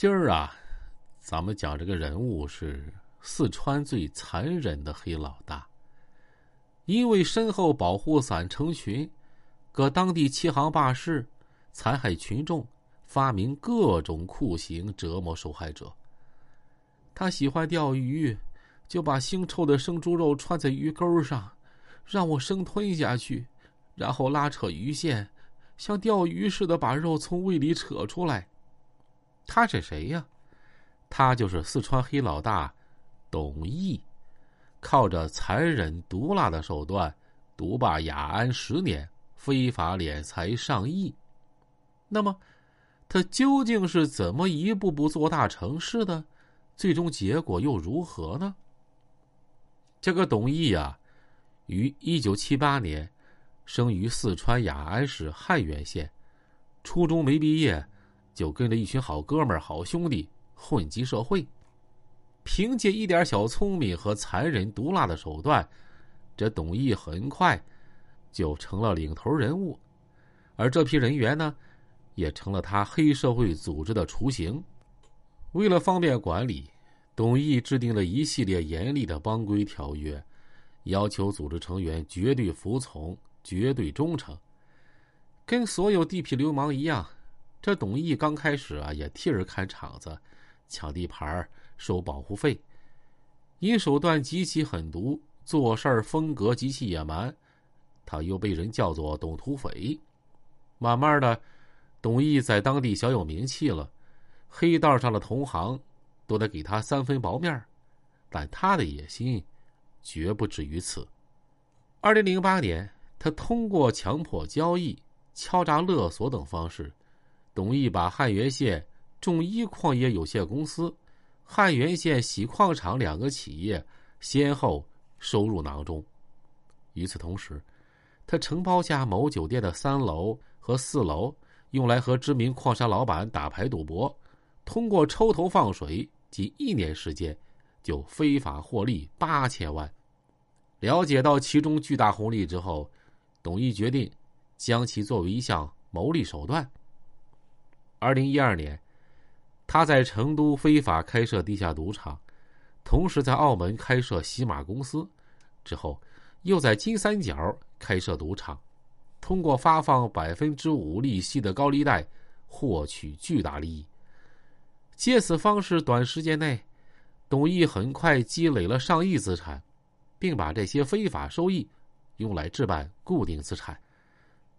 今儿啊，咱们讲这个人物是四川最残忍的黑老大。因为身后保护伞成群，搁当地欺行霸市，残害群众，发明各种酷刑折磨受害者。他喜欢钓鱼，就把腥臭的生猪肉串在鱼钩上，让我生吞下去，然后拉扯鱼线，像钓鱼似的把肉从胃里扯出来。他是谁呀？他就是四川黑老大董毅。靠着残忍毒辣的手段，独霸雅安十年，非法敛财上亿。那么，他究竟是怎么一步步做大成事的？最终结果又如何呢？这个董毅呀，于一九七八年生于四川雅安市汉源县，初中没毕业，就跟着一群好哥们好兄弟混迹社会。凭借一点小聪明和残忍毒辣的手段，这董毅很快就成了领头人物，而这批人员呢，也成了他黑社会组织的雏形。为了方便管理，董毅制定了一系列严厉的帮规条约，要求组织成员绝对服从、绝对忠诚。跟所有地痞流氓一样，这董毅刚开始啊，也替人看场子。抢地盘收保护费，因手段极其狠毒，做事风格极其野蛮，他又被人叫做“董土匪”。慢慢的，董毅在当地小有名气了，黑道上的同行都得给他三分薄面但他的野心绝不止于此。二零零八年，他通过强迫交易、敲诈勒索等方式，董毅把汉源县。众一矿业有限公司、汉源县洗矿厂两个企业先后收入囊中。与此同时，他承包下某酒店的三楼和四楼，用来和知名矿山老板打牌赌博。通过抽头放水，仅一年时间就非法获利八千万。了解到其中巨大红利之后，董毅决定将其作为一项牟利手段。二零一二年。他在成都非法开设地下赌场，同时在澳门开设洗马公司，之后又在金三角开设赌场，通过发放百分之五利息的高利贷获取巨大利益。借此方式，短时间内，董毅很快积累了上亿资产，并把这些非法收益用来置办固定资产。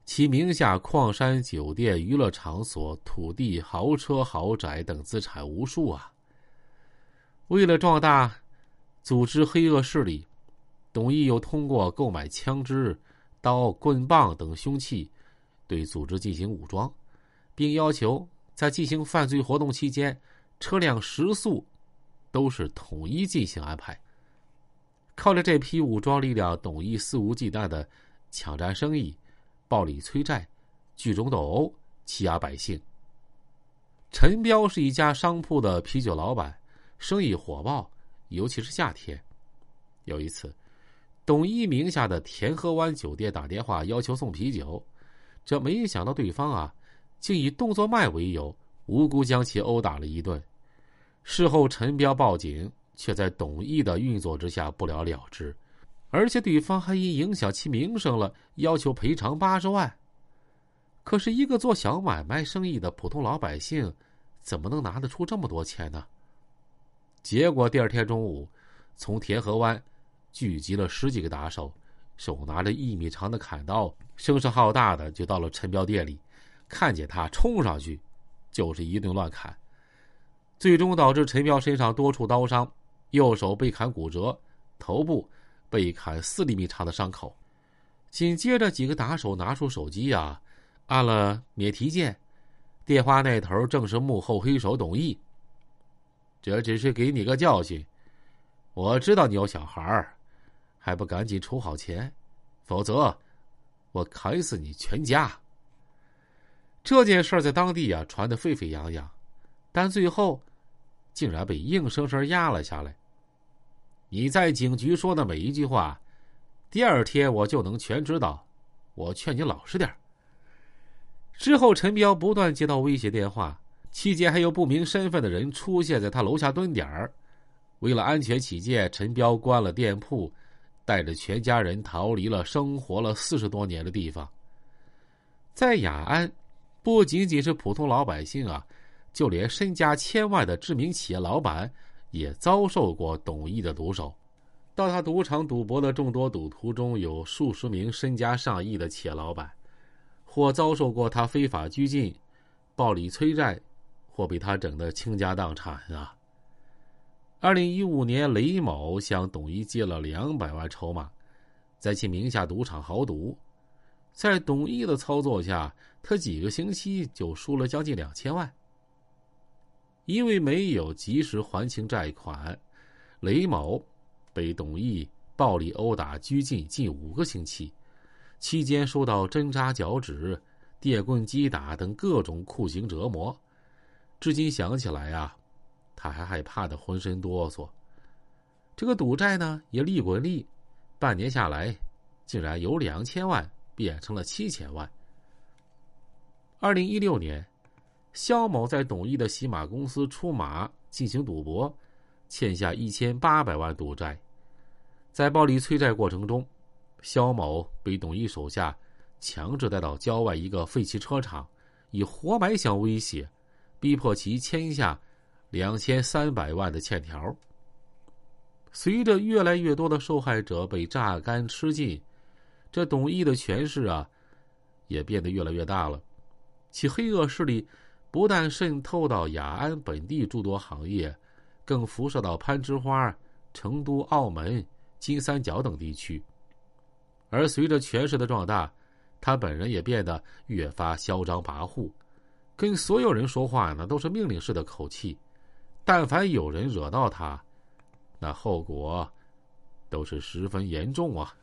其名下矿山、酒店、娱乐场所、土地、豪车、豪宅等资产无数啊！为了壮大组织黑恶势力，董毅又通过购买枪支、刀、棍棒等凶器，对组织进行武装，并要求在进行犯罪活动期间，车辆食宿都是统一进行安排。靠着这批武装力量，董毅肆无忌惮的抢占生意。暴力催债，聚众斗殴，欺压百姓。陈彪是一家商铺的啤酒老板，生意火爆，尤其是夏天。有一次，董一名下的田河湾酒店打电话要求送啤酒，这没想到对方啊，竟以动作慢为由，无辜将其殴打了一顿。事后，陈彪报警，却在董毅的运作之下不了了之。而且对方还因影响其名声了，要求赔偿八十万。可是，一个做小买卖生意的普通老百姓，怎么能拿得出这么多钱呢？结果第二天中午，从田河湾聚集了十几个打手，手拿着一米长的砍刀，声势浩大的就到了陈彪店里，看见他冲上去，就是一顿乱砍，最终导致陈彪身上多处刀伤，右手被砍骨折，头部。被砍四厘米长的伤口，紧接着几个打手拿出手机呀，按了免提键，电话那头正是幕后黑手董毅。这只是给你个教训，我知道你有小孩儿，还不赶紧筹好钱，否则我砍死你全家。这件事在当地啊传得沸沸扬扬，但最后竟然被硬生生压了下来。你在警局说的每一句话，第二天我就能全知道。我劝你老实点之后，陈彪不断接到威胁电话，期间还有不明身份的人出现在他楼下蹲点儿。为了安全起见，陈彪关了店铺，带着全家人逃离了生活了四十多年的地方。在雅安，不仅仅是普通老百姓啊，就连身家千万的知名企业老板也遭受过董毅的毒手。到他赌场赌博的众多赌徒中，有数十名身家上亿的企业老板，或遭受过他非法拘禁、暴力催债，或被他整得倾家荡产啊。二零一五年，雷某向董毅借了两百万筹码，在其名下赌场豪赌。在董毅的操作下，他几个星期就输了将近两千万。因为没有及时还清债款，雷某被董毅暴力殴打、拘禁近五个星期，期间受到针扎脚趾、电棍击打等各种酷刑折磨。至今想起来呀。他还害怕的浑身哆嗦，这个赌债呢也利滚利，半年下来，竟然由两千万变成了七千万。二零一六年，肖某在董毅的洗马公司出马进行赌博，欠下一千八百万赌债，在暴力催债过程中，肖某被董毅手下强制带到郊外一个废弃车厂，以活埋相威胁，逼迫其签下。两千三百万的欠条。随着越来越多的受害者被榨干吃尽，这董毅的权势啊，也变得越来越大了。其黑恶势力不但渗透到雅安本地诸多行业，更辐射到攀枝花、成都、澳门、金三角等地区。而随着权势的壮大，他本人也变得越发嚣张跋扈，跟所有人说话呢都是命令式的口气。但凡有人惹到他，那后果都是十分严重啊。